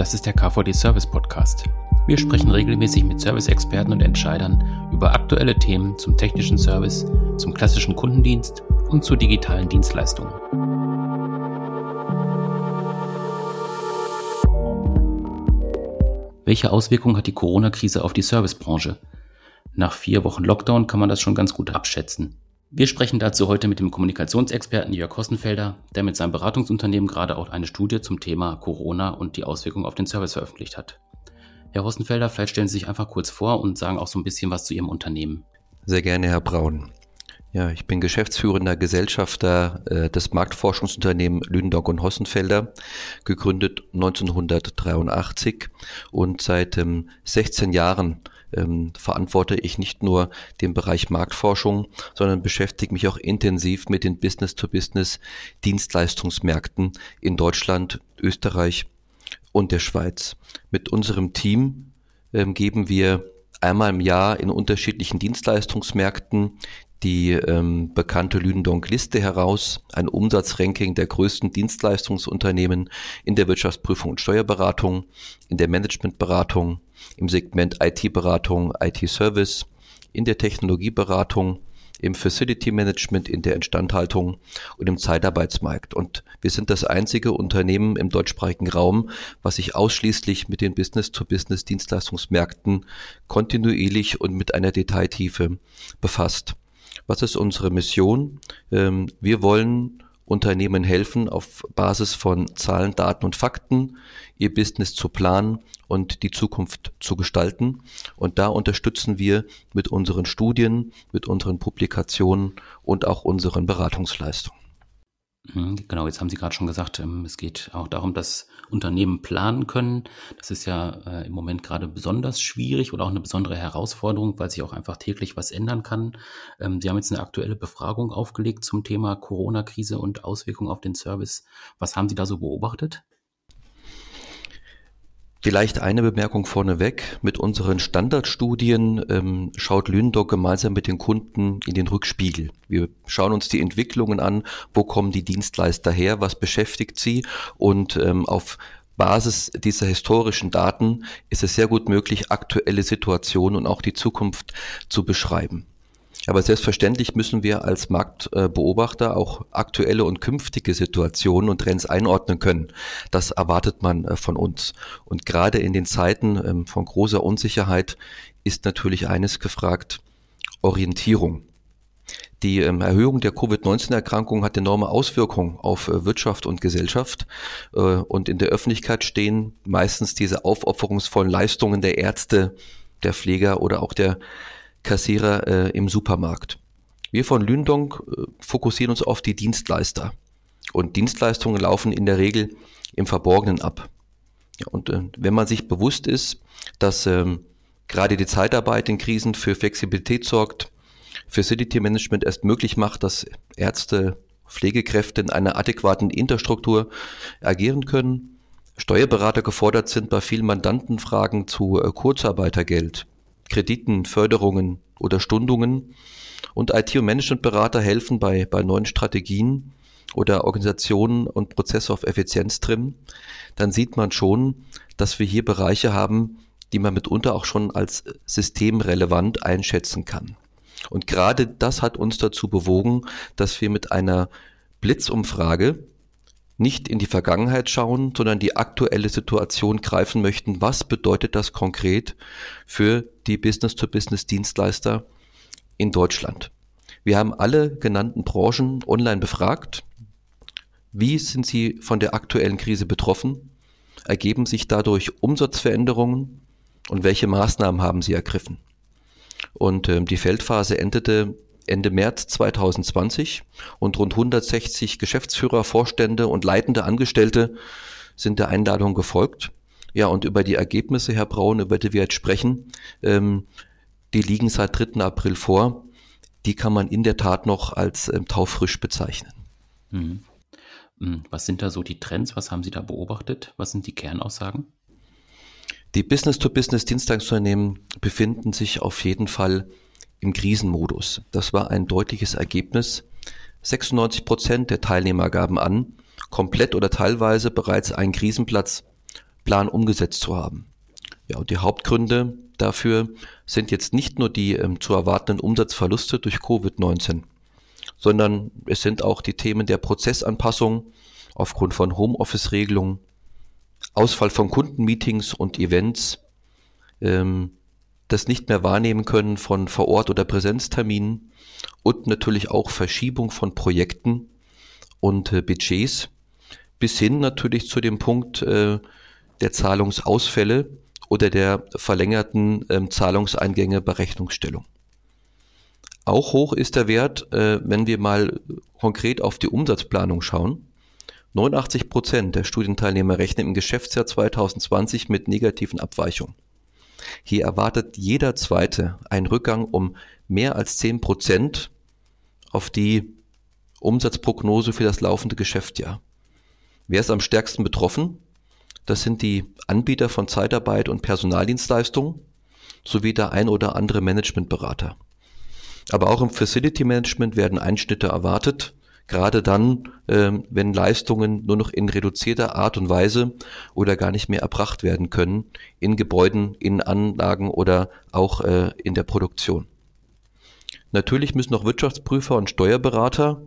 Das ist der KVD Service Podcast. Wir sprechen regelmäßig mit Service-Experten und Entscheidern über aktuelle Themen zum technischen Service, zum klassischen Kundendienst und zu digitalen Dienstleistungen. Welche Auswirkungen hat die Corona-Krise auf die Servicebranche? Nach vier Wochen Lockdown kann man das schon ganz gut abschätzen. Wir sprechen dazu heute mit dem Kommunikationsexperten Jörg Hossenfelder, der mit seinem Beratungsunternehmen gerade auch eine Studie zum Thema Corona und die Auswirkungen auf den Service veröffentlicht hat. Herr Hossenfelder, vielleicht stellen Sie sich einfach kurz vor und sagen auch so ein bisschen was zu Ihrem Unternehmen. Sehr gerne, Herr Braun. Ja, ich bin geschäftsführender Gesellschafter äh, des Marktforschungsunternehmens Lüdendock und Hossenfelder, gegründet 1983 und seit ähm, 16 Jahren ähm, verantworte ich nicht nur den Bereich Marktforschung, sondern beschäftige mich auch intensiv mit den Business-to-Business-Dienstleistungsmärkten in Deutschland, Österreich und der Schweiz. Mit unserem Team ähm, geben wir einmal im Jahr in unterschiedlichen Dienstleistungsmärkten die ähm, bekannte Lündonk-Liste heraus, ein Umsatzranking der größten Dienstleistungsunternehmen in der Wirtschaftsprüfung und Steuerberatung, in der Managementberatung, im Segment IT-Beratung, IT-Service, in der Technologieberatung, im Facility Management, in der Instandhaltung und im Zeitarbeitsmarkt. Und wir sind das einzige Unternehmen im deutschsprachigen Raum, was sich ausschließlich mit den Business-to-Business-Dienstleistungsmärkten kontinuierlich und mit einer Detailtiefe befasst. Was ist unsere Mission? Ähm, wir wollen Unternehmen helfen, auf Basis von Zahlen, Daten und Fakten ihr Business zu planen und die Zukunft zu gestalten. Und da unterstützen wir mit unseren Studien, mit unseren Publikationen und auch unseren Beratungsleistungen. Mhm, genau, jetzt haben Sie gerade schon gesagt, ähm, es geht auch darum, dass Unternehmen planen können. Das ist ja äh, im Moment gerade besonders schwierig oder auch eine besondere Herausforderung, weil sich auch einfach täglich was ändern kann. Ähm, Sie haben jetzt eine aktuelle Befragung aufgelegt zum Thema Corona-Krise und Auswirkungen auf den Service. Was haben Sie da so beobachtet? Vielleicht eine Bemerkung vorneweg. Mit unseren Standardstudien ähm, schaut Lündor gemeinsam mit den Kunden in den Rückspiegel. Wir schauen uns die Entwicklungen an, wo kommen die Dienstleister her, was beschäftigt sie und ähm, auf Basis dieser historischen Daten ist es sehr gut möglich, aktuelle Situationen und auch die Zukunft zu beschreiben. Aber selbstverständlich müssen wir als Marktbeobachter auch aktuelle und künftige Situationen und Trends einordnen können. Das erwartet man äh, von uns. Und gerade in den Zeiten ähm, von großer Unsicherheit ist natürlich eines gefragt, Orientierung. Die ähm, Erhöhung der Covid-19-Erkrankung hat enorme Auswirkungen auf äh, Wirtschaft und Gesellschaft. Äh, und in der Öffentlichkeit stehen meistens diese aufopferungsvollen Leistungen der Ärzte, der Pfleger oder auch der Kassierer äh, im Supermarkt. Wir von Lündong äh, fokussieren uns auf die Dienstleister. Und Dienstleistungen laufen in der Regel im Verborgenen ab. Ja, und äh, wenn man sich bewusst ist, dass ähm, gerade die Zeitarbeit in Krisen für Flexibilität sorgt, Facility Management erst möglich macht, dass Ärzte, Pflegekräfte in einer adäquaten Interstruktur agieren können, Steuerberater gefordert sind bei vielen Mandantenfragen zu äh, Kurzarbeitergeld, Krediten, Förderungen oder Stundungen. Und IT- und Managementberater helfen bei, bei neuen Strategien oder Organisationen und Prozesse auf Effizienz trimmen. Dann sieht man schon, dass wir hier Bereiche haben, die man mitunter auch schon als systemrelevant einschätzen kann. Und gerade das hat uns dazu bewogen, dass wir mit einer Blitzumfrage nicht in die Vergangenheit schauen, sondern die aktuelle Situation greifen möchten. Was bedeutet das konkret für die Business-to-Business-Dienstleister in Deutschland? Wir haben alle genannten Branchen online befragt. Wie sind sie von der aktuellen Krise betroffen? Ergeben sich dadurch Umsatzveränderungen? Und welche Maßnahmen haben sie ergriffen? Und ähm, die Feldphase endete Ende März 2020 und rund 160 Geschäftsführer, Vorstände und leitende Angestellte sind der Einladung gefolgt. Ja, und über die Ergebnisse, Herr Braun, über die wir jetzt sprechen, ähm, die liegen seit 3. April vor. Die kann man in der Tat noch als ähm, taufrisch bezeichnen. Mhm. mhm. Was sind da so die Trends? Was haben Sie da beobachtet? Was sind die Kernaussagen? Die Business-to-Business-Dienstleistungsunternehmen befinden sich auf jeden Fall im Krisenmodus. Das war ein deutliches Ergebnis. 96 Prozent der Teilnehmer gaben an, komplett oder teilweise bereits einen Krisenplatz Plan umgesetzt zu haben. Ja, und die Hauptgründe dafür sind jetzt nicht nur die ähm, zu erwartenden Umsatzverluste durch Covid-19, sondern es sind auch die Themen der Prozessanpassung aufgrund von Homeoffice-Regelungen, Ausfall von Kundenmeetings und Events, ähm, das nicht mehr wahrnehmen können von Vor- Ort- oder Präsenzterminen und natürlich auch Verschiebung von Projekten und äh, Budgets bis hin natürlich zu dem Punkt äh, der Zahlungsausfälle oder der verlängerten ähm, Zahlungseingänge bei Rechnungsstellung. Auch hoch ist der Wert, äh, wenn wir mal konkret auf die Umsatzplanung schauen. 89 Prozent der Studienteilnehmer rechnen im Geschäftsjahr 2020 mit negativen Abweichungen. Hier erwartet jeder Zweite einen Rückgang um mehr als 10 Prozent auf die Umsatzprognose für das laufende Geschäftsjahr. Wer ist am stärksten betroffen? Das sind die Anbieter von Zeitarbeit und Personaldienstleistungen sowie der ein oder andere Managementberater. Aber auch im Facility Management werden Einschnitte erwartet, gerade dann, äh, wenn Leistungen nur noch in reduzierter Art und Weise oder gar nicht mehr erbracht werden können in Gebäuden, in Anlagen oder auch äh, in der Produktion. Natürlich müssen auch Wirtschaftsprüfer und Steuerberater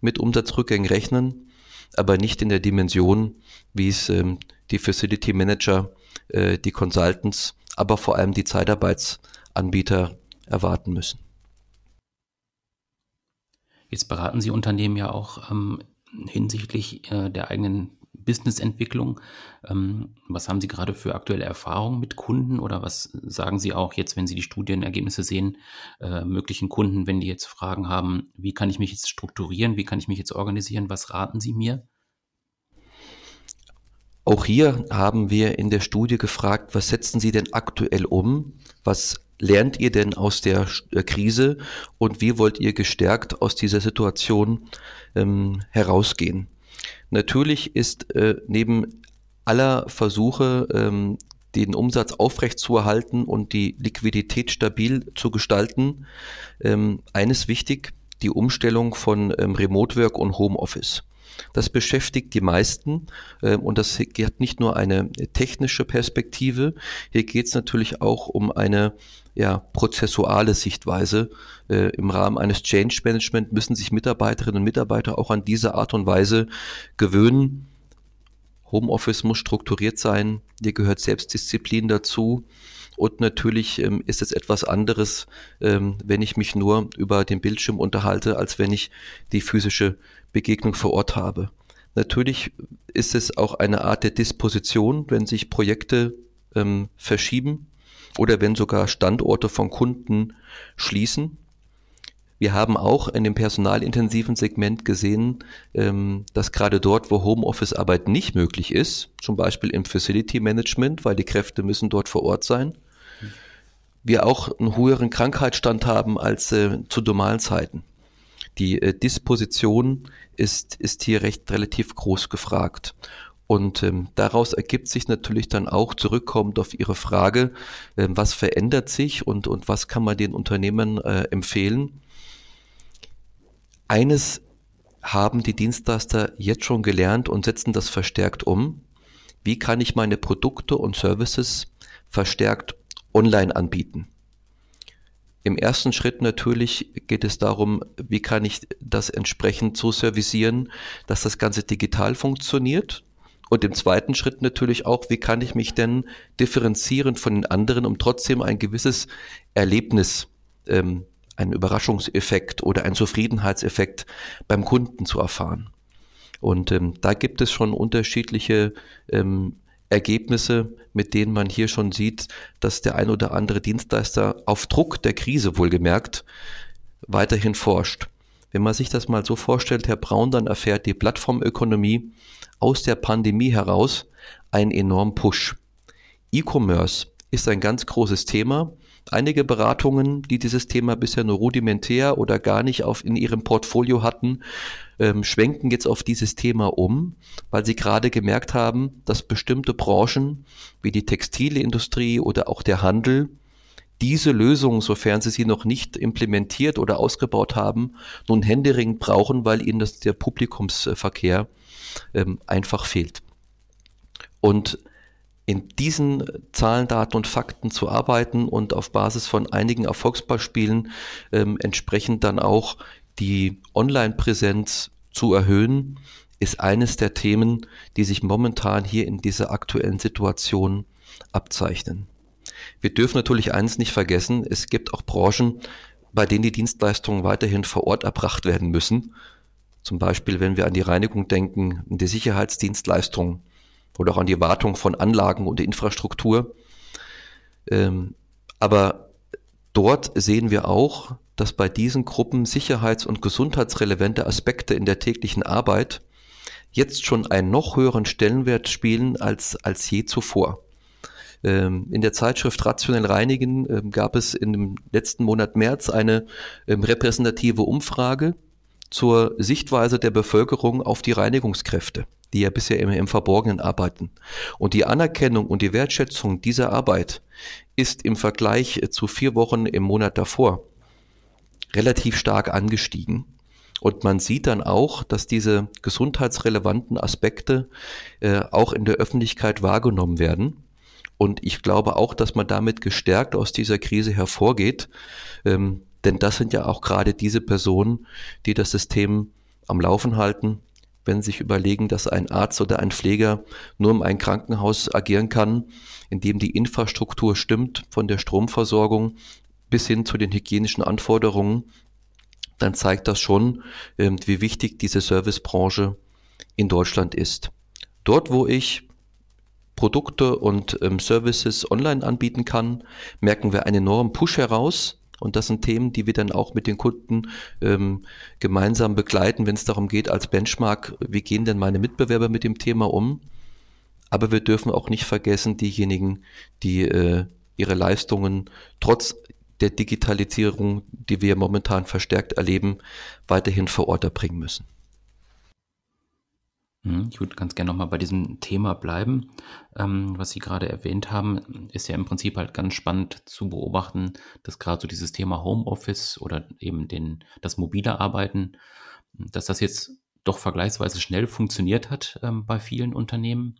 mit Umsatzrückgängen rechnen, aber nicht in der Dimension, wie es ähm, die Facility Manager, äh, die Consultants, aber vor allem die Zeitarbeitsanbieter erwarten müssen. Jetzt beraten Sie Unternehmen ja auch ähm, hinsichtlich äh, der eigenen Businessentwicklung. Ähm, was haben Sie gerade für aktuelle Erfahrungen mit Kunden oder was sagen Sie auch jetzt, wenn Sie die Studienergebnisse sehen, äh, möglichen Kunden, wenn die jetzt Fragen haben, wie kann ich mich jetzt strukturieren, wie kann ich mich jetzt organisieren, was raten Sie mir? Auch hier haben wir in der Studie gefragt, was setzen Sie denn aktuell um? Was lernt ihr denn aus der äh, Krise und wie wollt ihr gestärkt aus dieser Situation ähm, herausgehen? Natürlich ist äh, neben aller Versuche, ähm, den Umsatz aufrechtzuerhalten und die Liquidität stabil zu gestalten, ähm, eines wichtig, die Umstellung von ähm, Remote Work und Homeoffice. Das beschäftigt die meisten äh, und das hat nicht nur eine technische Perspektive, hier geht es natürlich auch um eine ja, prozessuale Sichtweise. Äh, Im Rahmen eines Change Management müssen sich Mitarbeiterinnen und Mitarbeiter auch an diese Art und Weise gewöhnen. Homeoffice muss strukturiert sein, hier gehört Selbstdisziplin dazu. Und natürlich ähm, ist es etwas anderes, ähm, wenn ich mich nur über den Bildschirm unterhalte, als wenn ich die physische Begegnung vor Ort habe. Natürlich ist es auch eine Art der Disposition, wenn sich Projekte ähm, verschieben oder wenn sogar Standorte von Kunden schließen. Wir haben auch in dem personalintensiven Segment gesehen, ähm, dass gerade dort, wo Homeoffice-Arbeit nicht möglich ist, zum Beispiel im Facility Management, weil die Kräfte müssen dort vor Ort sein, wir auch einen höheren Krankheitsstand haben als äh, zu normalen Zeiten. Die äh, Disposition ist, ist hier recht relativ groß gefragt. Und ähm, daraus ergibt sich natürlich dann auch zurückkommend auf Ihre Frage, äh, was verändert sich und, und was kann man den Unternehmen äh, empfehlen. Eines haben die Dienstleister jetzt schon gelernt und setzen das verstärkt um. Wie kann ich meine Produkte und Services verstärkt online anbieten? Im ersten Schritt natürlich geht es darum, wie kann ich das entsprechend so servicieren, dass das Ganze digital funktioniert und im zweiten Schritt natürlich auch, wie kann ich mich denn differenzieren von den anderen, um trotzdem ein gewisses Erlebnis, ähm, einen Überraschungseffekt oder einen Zufriedenheitseffekt beim Kunden zu erfahren. Und ähm, da gibt es schon unterschiedliche ähm, Ergebnisse, mit denen man hier schon sieht, dass der ein oder andere Dienstleister auf Druck der Krise wohlgemerkt weiterhin forscht. Wenn man sich das mal so vorstellt, Herr Braun, dann erfährt die Plattformökonomie aus der Pandemie heraus einen enormen Push. E-Commerce ist ein ganz großes Thema. Einige Beratungen, die dieses Thema bisher nur rudimentär oder gar nicht auf, in ihrem Portfolio hatten, ähm, schwenken jetzt auf dieses Thema um, weil sie gerade gemerkt haben, dass bestimmte Branchen wie die Textilindustrie oder auch der Handel diese Lösung, sofern sie sie noch nicht implementiert oder ausgebaut haben, nun händeringend brauchen, weil ihnen das der Publikumsverkehr ähm, einfach fehlt. Und in diesen Zahlen, Daten und Fakten zu arbeiten und auf Basis von einigen Erfolgsbeispielen ähm, entsprechend dann auch die Online-Präsenz zu erhöhen, ist eines der Themen, die sich momentan hier in dieser aktuellen Situation abzeichnen. Wir dürfen natürlich eines nicht vergessen, es gibt auch Branchen, bei denen die Dienstleistungen weiterhin vor Ort erbracht werden müssen. Zum Beispiel, wenn wir an die Reinigung denken, an die Sicherheitsdienstleistungen oder auch an die Wartung von Anlagen und Infrastruktur. Ähm, aber dort sehen wir auch, dass bei diesen Gruppen sicherheits- und gesundheitsrelevante Aspekte in der täglichen Arbeit jetzt schon einen noch höheren Stellenwert spielen als, als je zuvor. Ähm, in der Zeitschrift Rationell Reinigen ähm, gab es im letzten Monat März eine ähm, repräsentative Umfrage zur Sichtweise der Bevölkerung auf die Reinigungskräfte, die ja bisher immer im Verborgenen arbeiten. Und die Anerkennung und die Wertschätzung dieser Arbeit ist im Vergleich äh, zu vier Wochen im Monat davor relativ stark angestiegen. Und man sieht dann auch, dass diese gesundheitsrelevanten Aspekte äh, auch in der Öffentlichkeit wahrgenommen werden. Und ich glaube auch, dass man damit gestärkt aus dieser Krise hervorgeht. Ähm, denn das sind ja auch gerade diese Personen, die das System am Laufen halten. Wenn Sie sich überlegen, dass ein Arzt oder ein Pfleger nur in einem Krankenhaus agieren kann, in dem die Infrastruktur stimmt, von der Stromversorgung bis hin zu den hygienischen Anforderungen, dann zeigt das schon, ähm, wie wichtig diese Servicebranche in Deutschland ist. Dort, wo ich Produkte und ähm, Services online anbieten kann, merken wir einen enormen Push heraus. Und das sind Themen, die wir dann auch mit den Kunden ähm, gemeinsam begleiten, wenn es darum geht, als Benchmark, wie gehen denn meine Mitbewerber mit dem Thema um? Aber wir dürfen auch nicht vergessen, diejenigen, die äh, ihre Leistungen trotz der Digitalisierung, die wir momentan verstärkt erleben, weiterhin vor Ort erbringen müssen. Mhm, ich würde ganz gerne nochmal bei diesem Thema bleiben. Ähm, was Sie gerade erwähnt haben, ist ja im Prinzip halt ganz spannend zu beobachten, dass gerade so dieses Thema Homeoffice oder eben den, das mobile Arbeiten, dass das jetzt doch vergleichsweise schnell funktioniert hat ähm, bei vielen Unternehmen,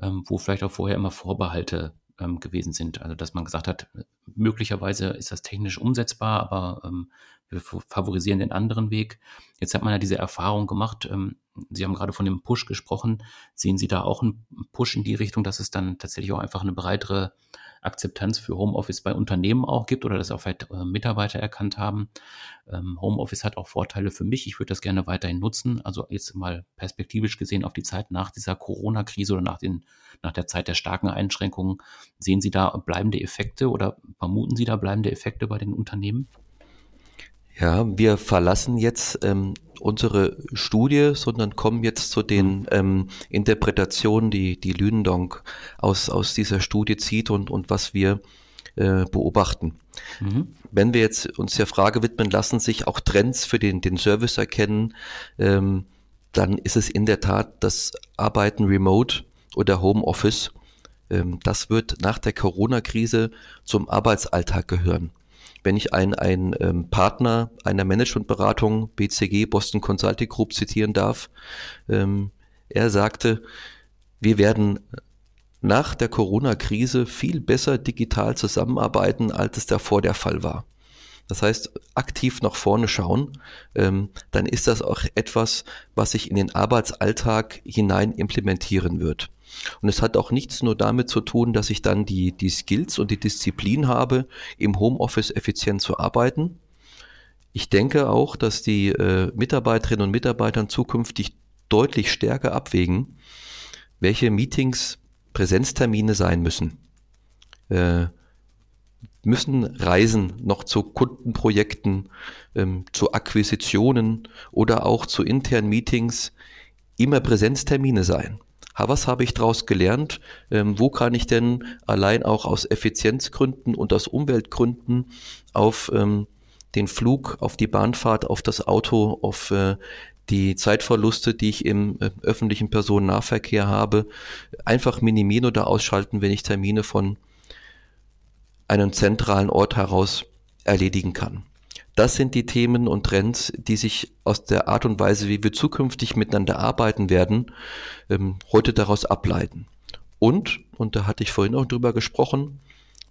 ähm, wo vielleicht auch vorher immer Vorbehalte ähm, gewesen sind. Also dass man gesagt hat, möglicherweise ist das technisch umsetzbar, aber ähm, wir favorisieren den anderen Weg. Jetzt hat man ja diese Erfahrung gemacht. Ähm, Sie haben gerade von dem Push gesprochen. Sehen Sie da auch einen Push in die Richtung, dass es dann tatsächlich auch einfach eine breitere Akzeptanz für Homeoffice bei Unternehmen auch gibt oder dass auch vielleicht äh, Mitarbeiter erkannt haben. Ähm, Homeoffice hat auch Vorteile für mich. Ich würde das gerne weiterhin nutzen. Also jetzt mal perspektivisch gesehen auf die Zeit nach dieser Corona-Krise oder nach, den, nach der Zeit der starken Einschränkungen. Sehen Sie da bleibende Effekte oder vermuten Sie da bleibende Effekte bei den Unternehmen? Ja, wir verlassen jetzt ähm, unsere Studie, sondern kommen jetzt zu den mhm. ähm, Interpretationen, die die Lündong aus, aus dieser Studie zieht und, und was wir äh, beobachten. Mhm. Wenn wir jetzt uns der Frage widmen, lassen sich auch Trends für den, den Service erkennen, ähm, dann ist es in der Tat das Arbeiten remote oder Homeoffice. Ähm, das wird nach der Corona-Krise zum Arbeitsalltag gehören wenn ich einen, einen ähm, Partner einer Managementberatung, BCG, Boston Consulting Group, zitieren darf, ähm, er sagte, wir werden nach der Corona-Krise viel besser digital zusammenarbeiten, als es davor der Fall war. Das heißt, aktiv nach vorne schauen, ähm, dann ist das auch etwas, was sich in den Arbeitsalltag hinein implementieren wird. Und es hat auch nichts nur damit zu tun, dass ich dann die, die Skills und die Disziplin habe, im Homeoffice effizient zu arbeiten. Ich denke auch, dass die äh, Mitarbeiterinnen und Mitarbeiter zukünftig deutlich stärker abwägen, welche Meetings Präsenztermine sein müssen. Äh, müssen Reisen noch zu Kundenprojekten, ähm, zu Akquisitionen oder auch zu internen Meetings immer Präsenztermine sein was habe ich daraus gelernt? Ähm, wo kann ich denn allein auch aus Effizienzgründen und aus Umweltgründen auf ähm, den Flug, auf die Bahnfahrt, auf das Auto, auf äh, die Zeitverluste, die ich im äh, öffentlichen Personennahverkehr habe, einfach minimieren oder ausschalten, wenn ich Termine von einem zentralen Ort heraus erledigen kann. Das sind die Themen und Trends, die sich aus der Art und Weise, wie wir zukünftig miteinander arbeiten werden, ähm, heute daraus ableiten. Und und da hatte ich vorhin auch drüber gesprochen.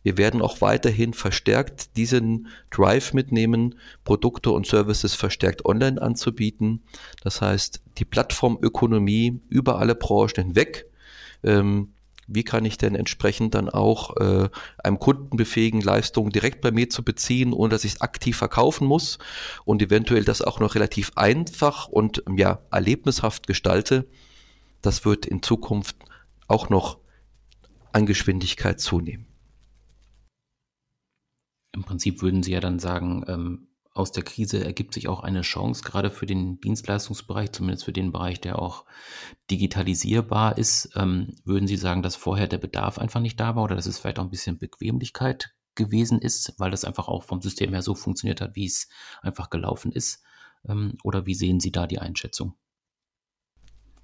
Wir werden auch weiterhin verstärkt diesen Drive mitnehmen, Produkte und Services verstärkt online anzubieten. Das heißt, die Plattformökonomie über alle Branchen hinweg. Ähm, wie kann ich denn entsprechend dann auch äh, einem Kunden befähigen, Leistungen direkt bei mir zu beziehen, ohne dass ich es aktiv verkaufen muss und eventuell das auch noch relativ einfach und ja, erlebnishaft gestalte. Das wird in Zukunft auch noch an Geschwindigkeit zunehmen. Im Prinzip würden Sie ja dann sagen, ähm, aus der Krise ergibt sich auch eine Chance, gerade für den Dienstleistungsbereich, zumindest für den Bereich, der auch digitalisierbar ist. Ähm, würden Sie sagen, dass vorher der Bedarf einfach nicht da war oder dass es vielleicht auch ein bisschen Bequemlichkeit gewesen ist, weil das einfach auch vom System her so funktioniert hat, wie es einfach gelaufen ist? Ähm, oder wie sehen Sie da die Einschätzung?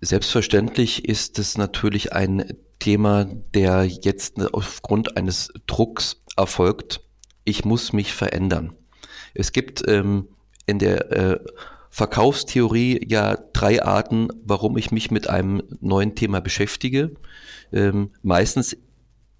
Selbstverständlich ist es natürlich ein Thema, der jetzt aufgrund eines Drucks erfolgt. Ich muss mich verändern. Es gibt ähm, in der äh, Verkaufstheorie ja drei Arten, warum ich mich mit einem neuen Thema beschäftige. Ähm, meistens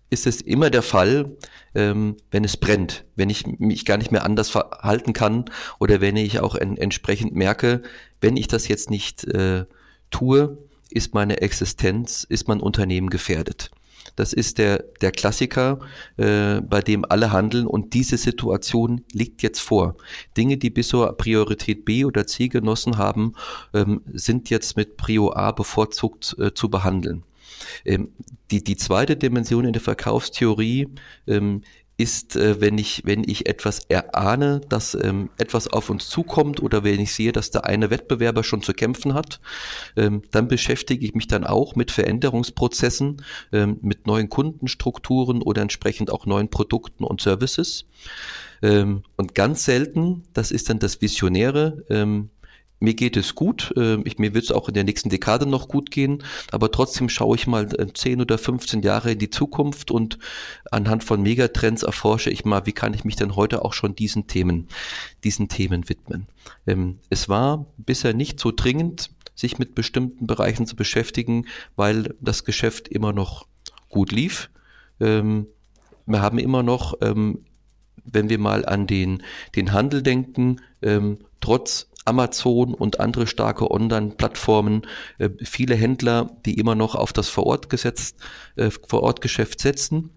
ist es immer der Fall, ähm, wenn es brennt, wenn ich mich gar nicht mehr anders verhalten kann oder wenn ich auch en entsprechend merke, wenn ich das jetzt nicht äh, tue, ist meine Existenz, ist mein Unternehmen gefährdet. Das ist der, der Klassiker, äh, bei dem alle handeln und diese Situation liegt jetzt vor. Dinge, die bisher Priorität B oder C genossen haben, ähm, sind jetzt mit Prio A bevorzugt äh, zu behandeln. Ähm, die, die zweite Dimension in der Verkaufstheorie ähm, ist, äh, wenn ich, wenn ich etwas erahne, dass ähm, etwas auf uns zukommt oder wenn ich sehe, dass der eine Wettbewerber schon zu kämpfen hat, ähm, dann beschäftige ich mich dann auch mit Veränderungsprozessen, ähm, mit neuen Kundenstrukturen oder entsprechend auch neuen Produkten und Services. Ähm, und ganz selten, das ist dann das Visionäre, ähm, mir geht es gut, ähm, ich, mir wird es auch in der nächsten Dekade noch gut gehen, aber trotzdem schaue ich mal 10 äh, oder 15 Jahre in die Zukunft und anhand von Megatrends erforsche ich mal, wie kann ich mich denn heute auch schon diesen Themen, diesen Themen widmen. Ähm, es war bisher nicht so dringend, sich mit bestimmten Bereichen zu beschäftigen, weil das Geschäft immer noch gut lief. Ähm, wir haben immer noch wenn wir mal an den, den Handel denken, trotz Amazon und andere starke Online-Plattformen, äh, viele Händler, die immer noch auf das Vorortgesetz, äh, Vorortgeschäft setzen.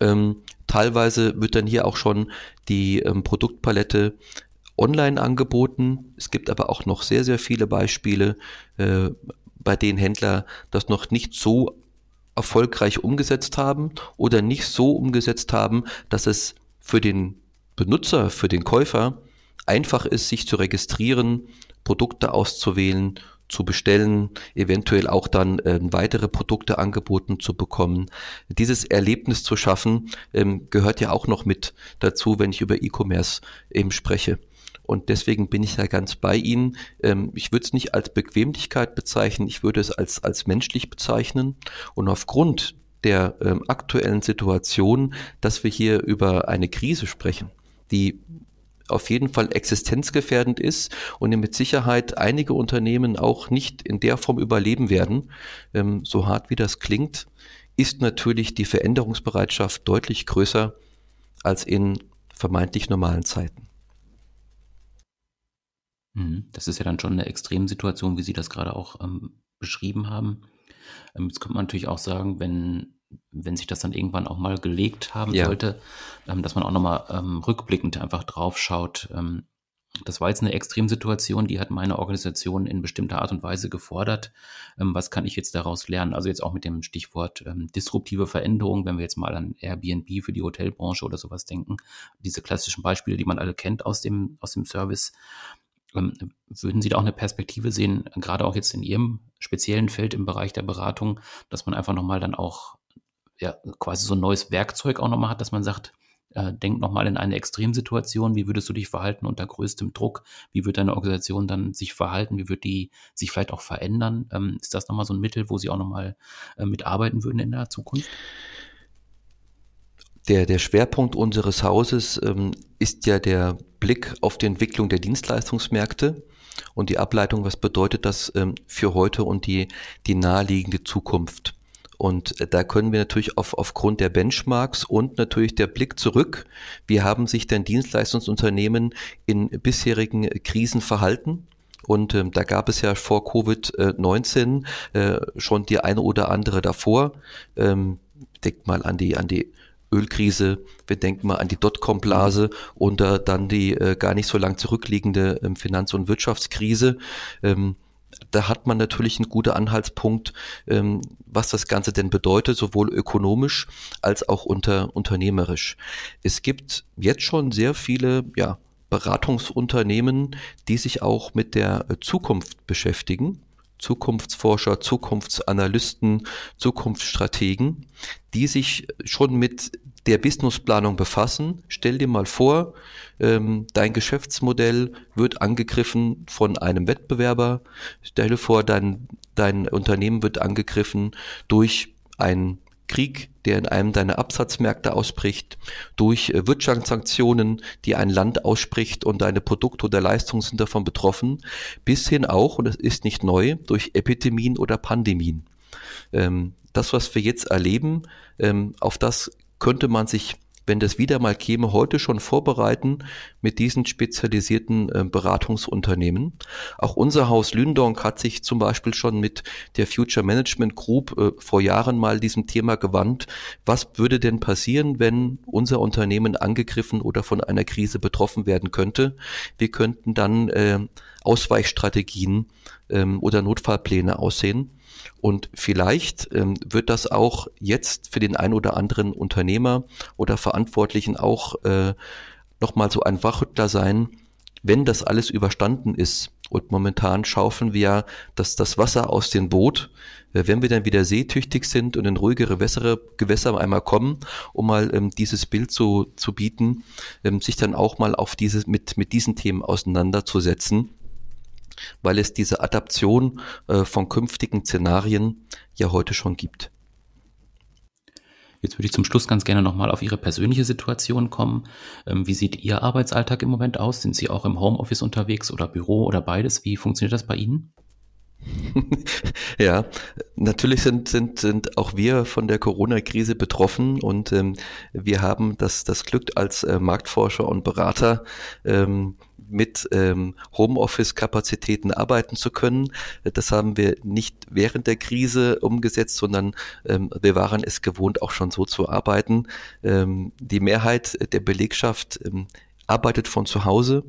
Ähm, teilweise wird dann hier auch schon die ähm, Produktpalette online angeboten. Es gibt aber auch noch sehr, sehr viele Beispiele, äh, bei denen Händler das noch nicht so erfolgreich umgesetzt haben oder nicht so umgesetzt haben, dass es für den Benutzer, für den Käufer einfach ist, sich zu registrieren, Produkte auszuwählen, zu bestellen, eventuell auch dann äh, weitere Produkte angeboten zu bekommen. Dieses Erlebnis zu schaffen, ähm, gehört ja auch noch mit dazu, wenn ich über E-Commerce eben spreche. Und deswegen bin ich ja ganz bei Ihnen. Ähm, ich würde es nicht als Bequemlichkeit bezeichnen, ich würde es als, als menschlich bezeichnen. Und aufgrund der ähm, aktuellen Situation, dass wir hier über eine Krise sprechen, die auf jeden Fall existenzgefährdend ist und mit Sicherheit einige Unternehmen auch nicht in der Form überleben werden, ähm, so hart wie das klingt, ist natürlich die Veränderungsbereitschaft deutlich größer als in vermeintlich normalen Zeiten. Mhm. Das ist ja dann schon eine Extremsituation, wie Sie das gerade auch ähm, beschrieben haben. Ähm, jetzt könnte man natürlich auch sagen, wenn wenn sich das dann irgendwann auch mal gelegt haben ja. sollte, ähm, dass man auch nochmal ähm, rückblickend einfach drauf schaut. Ähm, das war jetzt eine Extremsituation, die hat meine Organisation in bestimmter Art und Weise gefordert. Ähm, was kann ich jetzt daraus lernen? Also jetzt auch mit dem Stichwort ähm, disruptive Veränderung, wenn wir jetzt mal an Airbnb für die Hotelbranche oder sowas denken. Diese klassischen Beispiele, die man alle kennt aus dem, aus dem Service. Ähm, würden Sie da auch eine Perspektive sehen, gerade auch jetzt in Ihrem speziellen Feld im Bereich der Beratung, dass man einfach nochmal dann auch ja, quasi so ein neues Werkzeug auch nochmal hat, dass man sagt, äh, denk nochmal in eine Extremsituation, wie würdest du dich verhalten unter größtem Druck, wie wird deine Organisation dann sich verhalten, wie wird die sich vielleicht auch verändern? Ähm, ist das nochmal so ein Mittel, wo sie auch nochmal äh, mitarbeiten würden in der Zukunft? Der, der Schwerpunkt unseres Hauses ähm, ist ja der Blick auf die Entwicklung der Dienstleistungsmärkte und die Ableitung, was bedeutet das ähm, für heute und die, die naheliegende Zukunft. Und äh, da können wir natürlich auf, aufgrund der Benchmarks und natürlich der Blick zurück, wie haben sich denn Dienstleistungsunternehmen in bisherigen Krisen verhalten? Und ähm, da gab es ja vor Covid-19 äh, schon die eine oder andere davor. Ähm, denkt mal an die, an die Ölkrise, wir denken mal an die Dotcom-Blase und äh, dann die äh, gar nicht so lang zurückliegende ähm, Finanz- und Wirtschaftskrise. Ähm, da hat man natürlich einen guten Anhaltspunkt, ähm, was das Ganze denn bedeutet, sowohl ökonomisch als auch unter, unternehmerisch. Es gibt jetzt schon sehr viele, ja, Beratungsunternehmen, die sich auch mit der Zukunft beschäftigen. Zukunftsforscher, Zukunftsanalysten, Zukunftsstrategen, die sich schon mit der Businessplanung befassen. Stell dir mal vor, ähm, dein Geschäftsmodell wird angegriffen von einem Wettbewerber. Stell dir vor, dein, dein Unternehmen wird angegriffen durch ein Krieg, der in einem deiner Absatzmärkte ausbricht, durch äh, Wirtschaftssanktionen, die ein Land ausspricht und deine Produkte oder Leistungen sind davon betroffen, bis hin auch, und es ist nicht neu, durch Epidemien oder Pandemien. Ähm, das, was wir jetzt erleben, ähm, auf das könnte man sich wenn das wieder mal käme, heute schon vorbereiten mit diesen spezialisierten äh, Beratungsunternehmen. Auch unser Haus Lündonk hat sich zum Beispiel schon mit der Future Management Group äh, vor Jahren mal diesem Thema gewandt. Was würde denn passieren, wenn unser Unternehmen angegriffen oder von einer Krise betroffen werden könnte? Wir könnten dann äh, Ausweichstrategien ähm, oder Notfallpläne aussehen. Und vielleicht ähm, wird das auch jetzt für den ein oder anderen Unternehmer oder Verantwortlichen auch äh, nochmal so ein Wachrüttler sein, wenn das alles überstanden ist. Und momentan schaufeln wir dass das Wasser aus dem Boot, äh, wenn wir dann wieder seetüchtig sind und in ruhigere Wässere, Gewässer einmal kommen, um mal ähm, dieses Bild zu, zu bieten, ähm, sich dann auch mal auf dieses, mit, mit diesen Themen auseinanderzusetzen weil es diese Adaption äh, von künftigen Szenarien ja heute schon gibt. Jetzt würde ich zum Schluss ganz gerne nochmal auf Ihre persönliche Situation kommen. Ähm, wie sieht Ihr Arbeitsalltag im Moment aus? Sind Sie auch im Homeoffice unterwegs oder Büro oder beides? Wie funktioniert das bei Ihnen? ja, natürlich sind, sind, sind auch wir von der Corona-Krise betroffen und ähm, wir haben das, das Glück als äh, Marktforscher und Berater ähm, mit ähm, Homeoffice-Kapazitäten arbeiten zu können. Das haben wir nicht während der Krise umgesetzt, sondern ähm, wir waren es gewohnt, auch schon so zu arbeiten. Ähm, die Mehrheit der Belegschaft ähm, arbeitet von zu Hause.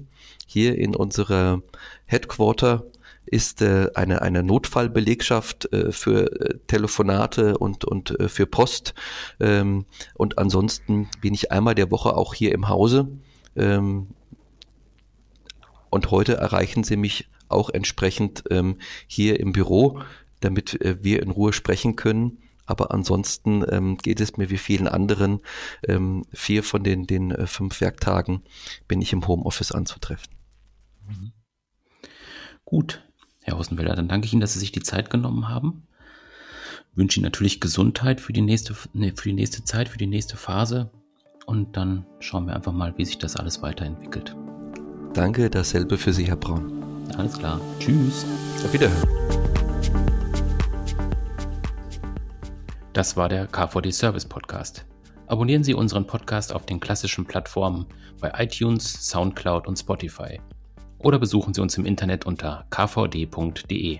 Hier in unserer Headquarter ist äh, eine, eine Notfallbelegschaft äh, für äh, Telefonate und, und äh, für Post. Ähm, und ansonsten bin ich einmal der Woche auch hier im Hause. Ähm, und heute erreichen Sie mich auch entsprechend ähm, hier im Büro, damit äh, wir in Ruhe sprechen können. Aber ansonsten ähm, geht es mir wie vielen anderen. Ähm, vier von den, den äh, fünf Werktagen bin ich im Homeoffice anzutreffen. Gut, Herr Hossenwälder, dann danke ich Ihnen, dass Sie sich die Zeit genommen haben. wünsche Ihnen natürlich Gesundheit für die nächste, nee, für die nächste Zeit, für die nächste Phase. Und dann schauen wir einfach mal, wie sich das alles weiterentwickelt. Danke, dasselbe für Sie, Herr Braun. Alles klar. Tschüss. Auf Wiederhören. Das war der KVD Service Podcast. Abonnieren Sie unseren Podcast auf den klassischen Plattformen bei iTunes, SoundCloud und Spotify. Oder besuchen Sie uns im Internet unter kvd.de.